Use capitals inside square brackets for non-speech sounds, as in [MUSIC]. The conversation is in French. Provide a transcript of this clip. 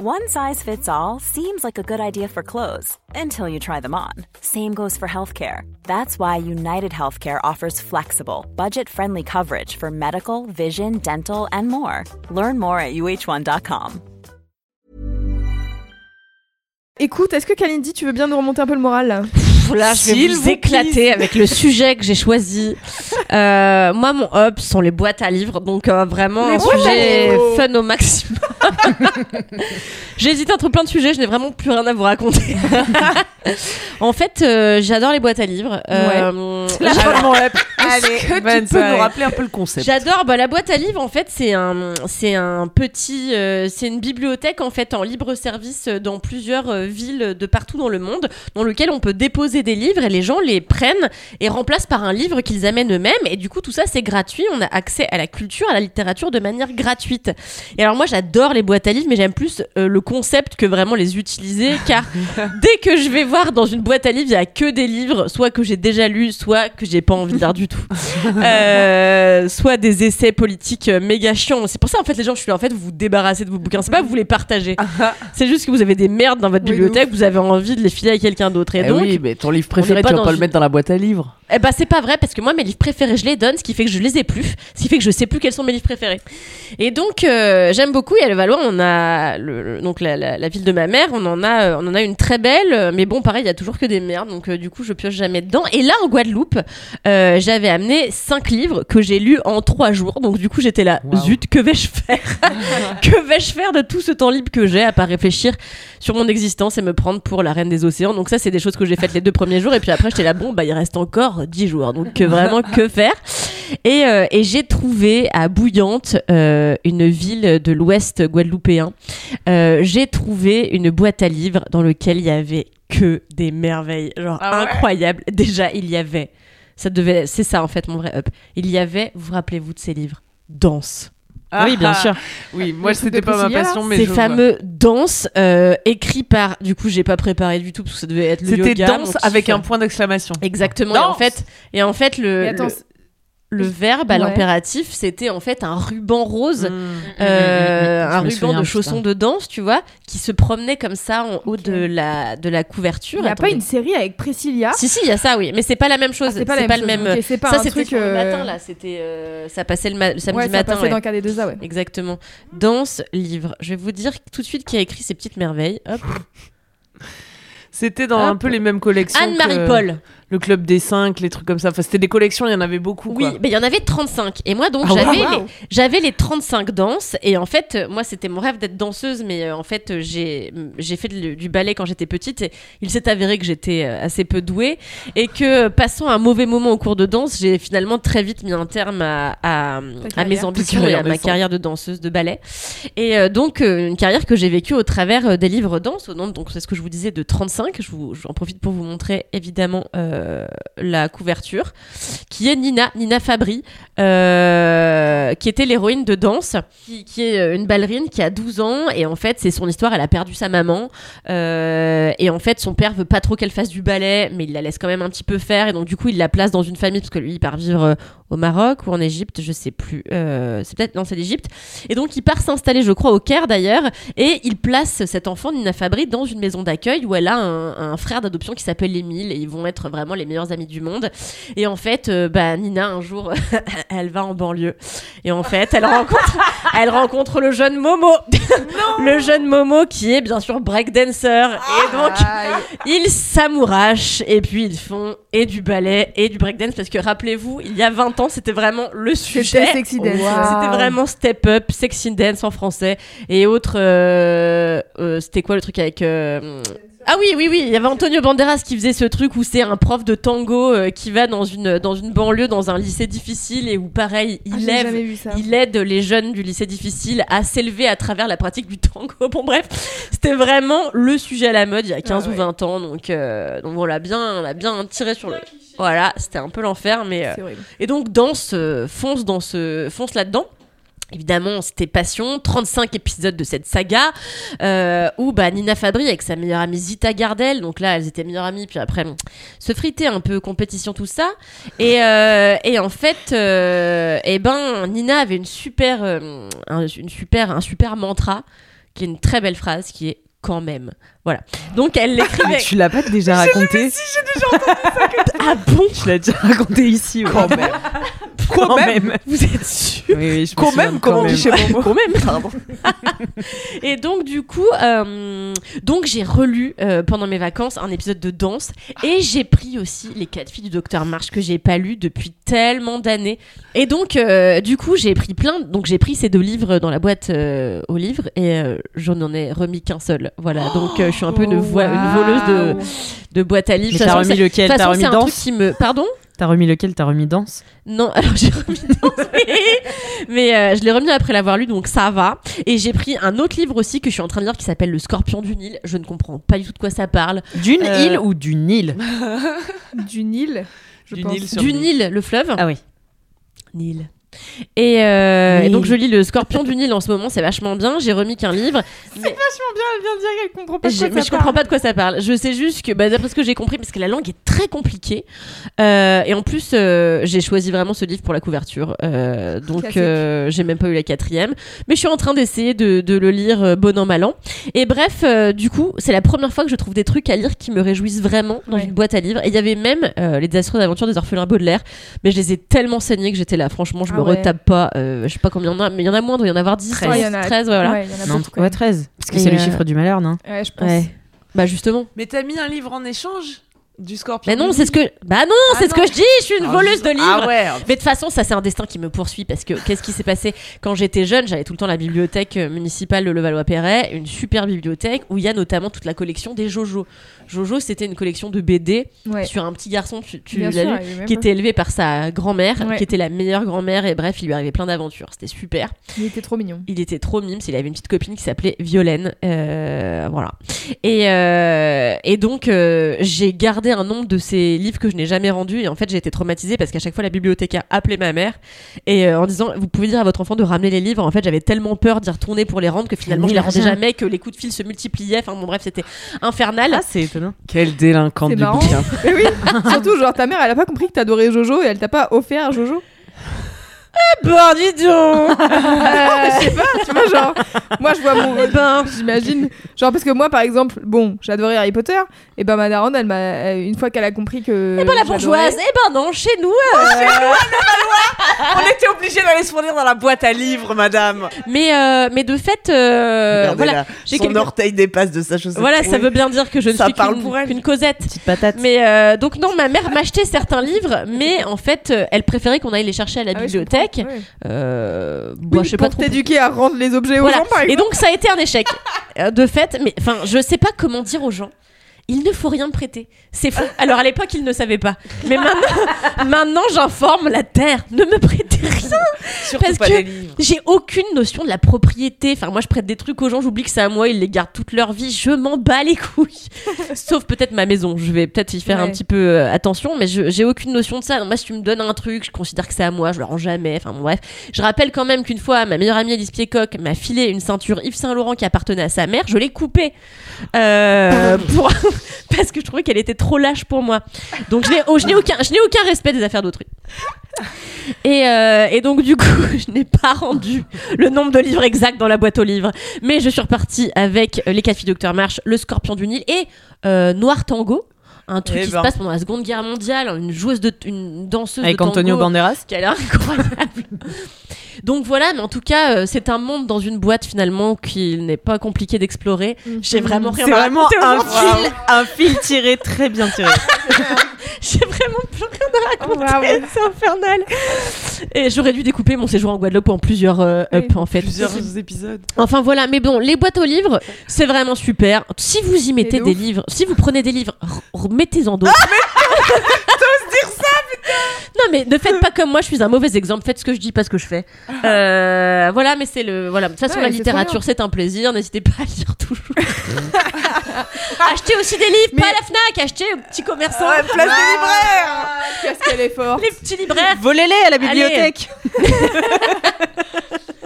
One size fits all seems like a good idea for clothes until you try them on. Same goes for healthcare. That's why United Healthcare offers flexible, budget friendly coverage for medical, vision, dental, and more. Learn more at uh1.com. Écoute, est-ce que Kalindi, tu veux bien nous remonter un peu le moral Là, je vais vous vous éclater avec le sujet que j'ai choisi. Euh, moi, mon hub sont les boîtes à livres, donc euh, vraiment Les un sujet fun au maximum. [LAUGHS] j'ai hésité entre plein de sujets, je n'ai vraiment plus rien à vous raconter. [LAUGHS] en fait, euh, j'adore les boîtes à livres. J'a- fin de mon up. Allez, tu peux nous rappeler un peu le concept J'adore. Bah, la boîte à livres, en fait, c'est un, c'est un petit, euh, c'est une bibliothèque en fait en libre service euh, dans plusieurs euh, villes de partout dans le monde, dans lequel on peut déposer des livres et les gens les prennent et remplacent par un livre qu'ils amènent eux-mêmes. Et du coup, tout ça c'est gratuit. On a accès à la culture, à la littérature de manière gratuite. Et alors moi, j'adore les boîtes à livres, mais j'aime plus euh, le concept que vraiment les utiliser, car [LAUGHS] dès que je vais voir dans une boîte à livres, il y a que des livres, soit que j'ai déjà lus, soit que j'ai pas envie de lire du tout. [LAUGHS] Euh, soit des essais politiques euh, méga chiants. C'est pour ça en fait les gens je suis là en fait vous vous débarrassez de vos bouquins, c'est pas que vous les partagez. [LAUGHS] c'est juste que vous avez des merdes dans votre Oui, bibliothèque, vous avez envie de les filer à quelqu'un d'autre et Eh donc oui, mais ton livre préféré, tu vas pas le mettre dans la boîte à livres. eh ben c'est pas vrai parce que moi mes livres préférés je les donne, ce qui fait que je les ai plus, ce qui fait que je sais plus quels sont mes livres préférés. Et donc euh, j'aime beaucoup et à Levallois on a le, le- donc la, la- la ville de ma mère, on en a on en a une très belle, mais bon pareil il y a toujours que des merdes donc euh, du coup je pioche jamais dedans. Et là en Guadeloupe euh, amené cinq livres que j'ai lus en trois jours. Donc du coup j'étais là zut que vais-je faire? [LAUGHS] Que vais-je faire de tout ce temps libre que j'ai à part réfléchir sur mon existence et me prendre pour la reine des océans? Donc ça c'est des choses que j'ai faites les deux premiers jours. Et puis après j'étais là bon bah il reste encore dix jours. Donc que vraiment que faire? Et, euh, et j'ai trouvé à Bouillante euh, une ville de l'ouest guadeloupéen. Euh, j'ai trouvé une boîte à livres dans lequel il y avait que des merveilles. Genre Ah ouais. incroyables déjà il y avait ça devait c'est ça en fait mon vrai up. Il y avait vous rappelez-vous de ces livres? Danse. Oui bien Ah, sûr. Oui, moi c'était pas ma passion, mais ces je vois. fameux danses euh, écrits par du coup j'ai pas préparé du tout parce que ça devait être le C'était danse avec un point d'exclamation. exactement et en Danse. fait et en fait le Mais attends, le, le verbe à Ouais. l'impératif c'était en fait un ruban rose Mmh. euh, un ruban souviens, de chaussons de danse tu vois qui se promenait comme ça en haut de la de la couverture il y a pas une série avec Priscilla? Si si il y a ça oui mais c'est pas la même chose Ah, c'est pas la même le chose. même Ok, c'est pas ça un c'était truc, sur le euh, matin là c'était euh, ça passait le, ma- le samedi ouais, ça matin passait ouais. dans KD2A, ouais. Exactement. Danse, livre. Je vais vous dire tout de suite qui a écrit ces petites merveilles. Hop. [LAUGHS] C'était dans Hop. un peu les mêmes collections. Anne-Marie que Paul. Le club des 5, les trucs comme ça. Enfin, c'était des collections, il y en avait beaucoup. Oui, quoi. mais il y en avait 35. Et moi, donc, Ah, j'avais, les, j'avais les 35 danses. Et en fait, euh, moi, c'était mon rêve d'être danseuse. Mais euh, en fait, euh, j'ai, j'ai fait du ballet quand j'étais petite. Et il s'est avéré que j'étais assez peu douée. Et que, passant un mauvais moment au cours de danse, j'ai finalement très vite mis un terme à, à, à mes ambitions et à ma carrière de danseuse de ballet. Et euh, donc, une carrière que j'ai vécue au travers des livres danse, au nombre, donc c'est ce que je vous disais, de 35. Je vous, j'en profite pour vous montrer évidemment euh, la couverture, qui est Nina, Nina Fabry, euh, qui était l'héroïne de danse, qui, est euh, une ballerine qui a 12 ans. Et en fait, c'est son histoire, elle a perdu sa maman. euh, et en fait, son père veut pas trop qu'elle fasse du ballet, mais il la laisse quand même un petit peu faire. Et donc, du coup, il la place dans une famille, parce que lui, il part vivre euh, au Maroc ou en Égypte, je sais plus. Euh, c'est peut-être, non, c'est l'Égypte. Et donc, il part s'installer, je crois, au Caire d'ailleurs, et il place cet enfant, Nina Fabry, dans une maison d'accueil où elle a un, un frère d'adoption qui s'appelle Émile, et ils vont être vraiment les meilleurs amis du monde. Et en fait, euh, bah, Nina, un jour, [LAUGHS] elle va en banlieue. Et en fait, elle rencontre, [LAUGHS] elle rencontre le jeune Momo. le jeune Momo qui est bien sûr breakdancer. Et donc, [LAUGHS] ils s'amourachent et puis ils font et du ballet et du breakdance parce que rappelez-vous, il y a 20 ans, c'était vraiment le sujet. C'était sexy dance. C'était vraiment step up, sexy dance en français et autres. euh, euh, c'était quoi le truc avec euh, ah oui, oui, oui, il y avait Antonio Banderas qui faisait ce truc où c'est un prof de tango euh, qui va dans une, dans une banlieue, dans un lycée difficile et où pareil, il Ah, lève il aide les jeunes du lycée difficile à s'élever à travers la pratique du tango. [LAUGHS] Bon bref, c'était vraiment le sujet à la mode il y a 15 Ah ou ouais. 20 20 ans. Donc, euh, donc on l'a bien, on bien tiré sur le... Voilà, c'était un peu l'enfer. mais euh. Et donc danse, euh, fonce, dans ce, fonce là-dedans. Évidemment, c'était passion. 35 épisodes de cette saga euh, où bah, Nina Fabry avec sa meilleure amie Zita Gardel, donc là elles étaient meilleures amies, puis après bon, se friter un peu compétition tout ça. Et, euh, et en fait, euh, eh ben Nina avait une super, un, une super, un super mantra qui est une très belle phrase qui est quand même. Voilà. Donc elle l'écrivait. Mais tu l'as pas déjà raconté ah bon Tu l'as déjà raconté ici. ouais. Quand même. Quand même. Vous êtes sûr Oui, oui, je Quand même, comme on dit chez Momo. quand même, [LAUGHS] pardon. et donc du coup, euh, donc j'ai relu euh, pendant mes vacances un épisode de danse et j'ai pris aussi les quatre filles du docteur March que j'ai pas lu depuis tellement d'années. Et donc euh, du coup j'ai pris plein, donc j'ai pris ces deux livres dans la boîte aux livres et euh, j'en en ai remis qu'un seul. Voilà, donc je suis un peu une, une voleuse de, de boîte à livres. Mais t'as remis lequel? T'as remis danse? qui me, pardon? T'as remis lequel? T'as remis danse? Non, [LAUGHS] alors j'ai remis dans mais, mais, euh, je l'ai remis après l'avoir lu, donc ça va. Et j'ai pris un autre livre aussi que je suis en train de lire qui s'appelle Le Scorpion du Nil. Je ne comprends pas du tout de quoi ça parle. D'une Euh, île ou du Nil? [LAUGHS] Du Nil, je Du pense. Nil sur Du Nil. Le fleuve. Ah oui. Nil. Et, euh, et donc je lis Le Scorpion du Nil en ce moment, c'est vachement bien. J'ai remis qu'un livre. mais- Vachement bien, elle vient de dire qu'elle comprend pas de quoi mais ça je comprends pas de quoi ça parle. Je sais juste que, bah, d'après ce que j'ai compris, parce que la langue est très compliquée, euh, et en plus, euh, j'ai choisi vraiment ce livre pour la couverture. Euh, donc, euh, j'ai même pas eu la quatrième, mais je suis en train d'essayer de, de le lire euh, bon an mal an. Et bref, euh, du coup, c'est la première fois que je trouve des trucs à lire qui me réjouissent vraiment dans Ouais. une boîte à livres. Et il y avait même euh, les désastreuses aventures des orphelins Baudelaire, mais je les ai tellement saignés que j'étais là. Franchement, je Ah me ouais. retape pas. euh, je sais pas combien il y en a, mais il y en a moins, il doit y en avoir 10, 13. Ouais, il y en a- 13, ouais, voilà. Ouais, y en a Non, beaucoup, quand ouais, même. 13. Parce que c'est le chiffre du malheur, non? Ouais, je pense. Ouais. Bah justement. Mais t'as mis un livre en échange? Du Scorpion Mais non, c'est ce que. Bah non, Ah c'est ce que je dis. Je suis une Ah, voleuse de livres. Ah ouais. Mais de toute façon, ça c'est un destin qui me poursuit parce que qu'est-ce qui s'est passé quand j'étais jeune J'avais tout le temps la bibliothèque euh, municipale de Levallois-Perret, une super bibliothèque où il y a notamment toute la collection des Jojo. Jojo, c'était une collection de BD Ouais. sur un petit garçon, tu, tu l'as lu, qui était élevé par sa grand-mère, Ouais. qui était la meilleure grand-mère et bref, il lui arrivait plein d'aventures. C'était super. Il était trop mignon. Il était trop mimes. Il avait une petite copine qui s'appelait Violaine. Euh, voilà. Et, euh, et donc, euh, j'ai gardé un nombre de ces livres que je n'ai jamais rendus. Et en fait, j'ai été traumatisée parce qu'à chaque fois, la bibliothécaire appelait ma mère et euh, en disant Vous pouvez dire à votre enfant de ramener les livres. En fait, j'avais tellement peur d'y retourner pour les rendre que finalement, je les rendais jamais, que les coups de fil se multipliaient. Enfin, bon, bref, c'était infernal. Ah, c'est étonnant. Quelle délinquante du marrant. bouquin. Mais [LAUGHS] oui, surtout, genre, ta mère, elle a pas compris que t'adorais Jojo et elle t'a pas offert Jojo. Bon, dis donc [LAUGHS] Je sais pas, tu vois, genre, moi je vois mon. Ben, J'imagine. Genre, parce que moi, par exemple, bon, j'adorais Harry Potter, et ben ma daronne, elle m'a. Une fois qu'elle a compris que. Eh ben, la bourgeoise Eh ben non, chez nous euh, On était obligé d'aller se fournir dans la boîte à livres, madame. Mais, euh, mais de fait, euh, Regardez voilà, là, j'ai son orteil dépasse de sa chaussette. Voilà, ça Oui. veut bien dire que je ne Ça suis parle qu'une pour elle. qu'une Cosette. Petite patate. Mais euh, donc non, ma mère m'achetait certains livres, mais en fait, euh, elle préférait qu'on aille les chercher à la Ah ouais, je bibliothèque. Euh, Oui, bon, je sais pas pour trop. t'éduquer à rendre les objets aux Voilà. gens, par Et exemple. donc ça a été un échec de fait. Mais enfin, je sais pas comment dire aux gens. Il ne faut rien prêter. C'est faux. Alors à l'époque, ils ne savaient pas. Mais maintenant, [LAUGHS] maintenant j'informe la terre. Ne me prêtez rien. Surtout parce pas que-. J'ai aucune notion de la propriété. Enfin, moi, je prête des trucs aux gens, j'oublie que c'est à moi, ils les gardent toute leur vie. Je m'en bats les couilles. [LAUGHS] Sauf peut-être ma maison. Je vais peut-être y faire un petit peu euh, attention, mais j'ai aucune notion de ça. Moi, si tu me donnes un truc, je considère que c'est à moi, je le rends jamais. Enfin, bon, bref. Je rappelle quand même qu'une fois, ma meilleure amie Alice Piecock m'a filé une ceinture Yves Saint Laurent qui appartenait à sa mère. Je l'ai coupée. Euh, [LAUGHS] pour... [LAUGHS] parce que je trouvais qu'elle était trop lâche pour moi. Donc, je n'ai oh, aucun, respect des affaires d'autrui. Et, euh, et donc du coup, [LAUGHS] je n'ai pas rendu le nombre de livres exact dans la boîte aux livres, mais je suis repartie avec euh, Les quatre filles Docteur March, Le Scorpion du Nil et euh, Noir Tango, un truc Eh qui ben. se passe pendant la Seconde Guerre mondiale, une joueuse de, une danseuse Avec de tango Antonio Banderas. qui a l'air incroyable. [LAUGHS] Donc voilà, mais en tout cas, euh, c'est un monde dans une boîte finalement qu'il n'est pas compliqué d'explorer. J'ai vraiment rien C'est à vraiment raconter un fil, un fil tiré très bien tiré. [LAUGHS] J'ai vraiment plus rien à raconter. Oh, bravo. c'est infernal. Et j'aurais dû découper mon séjour en Guadeloupe en plusieurs euh, Oui. up en fait. Plusieurs épisodes. Enfin voilà, mais bon, les boîtes aux livres, c'est vraiment super. Si vous y mettez de des livres, si vous prenez des livres, remettez-en d'autres. [LAUGHS] dire ça Non mais ne faites pas comme moi, je suis un mauvais exemple. Faites ce que je dis, pas ce que je fais. Euh, voilà, mais c'est le voilà. De toute façon, Ouais, la c'est trop littérature, c'est un plaisir. N'hésitez pas à lire toujours. [LAUGHS] achetez aussi des livres, Mais- pas à la Fnac. Achetez aux petits commerçants, Ouais, place des libraires Qu'est-ce qu'elle est forte. les petits libraires. Volez-les à la bibliothèque. [LAUGHS]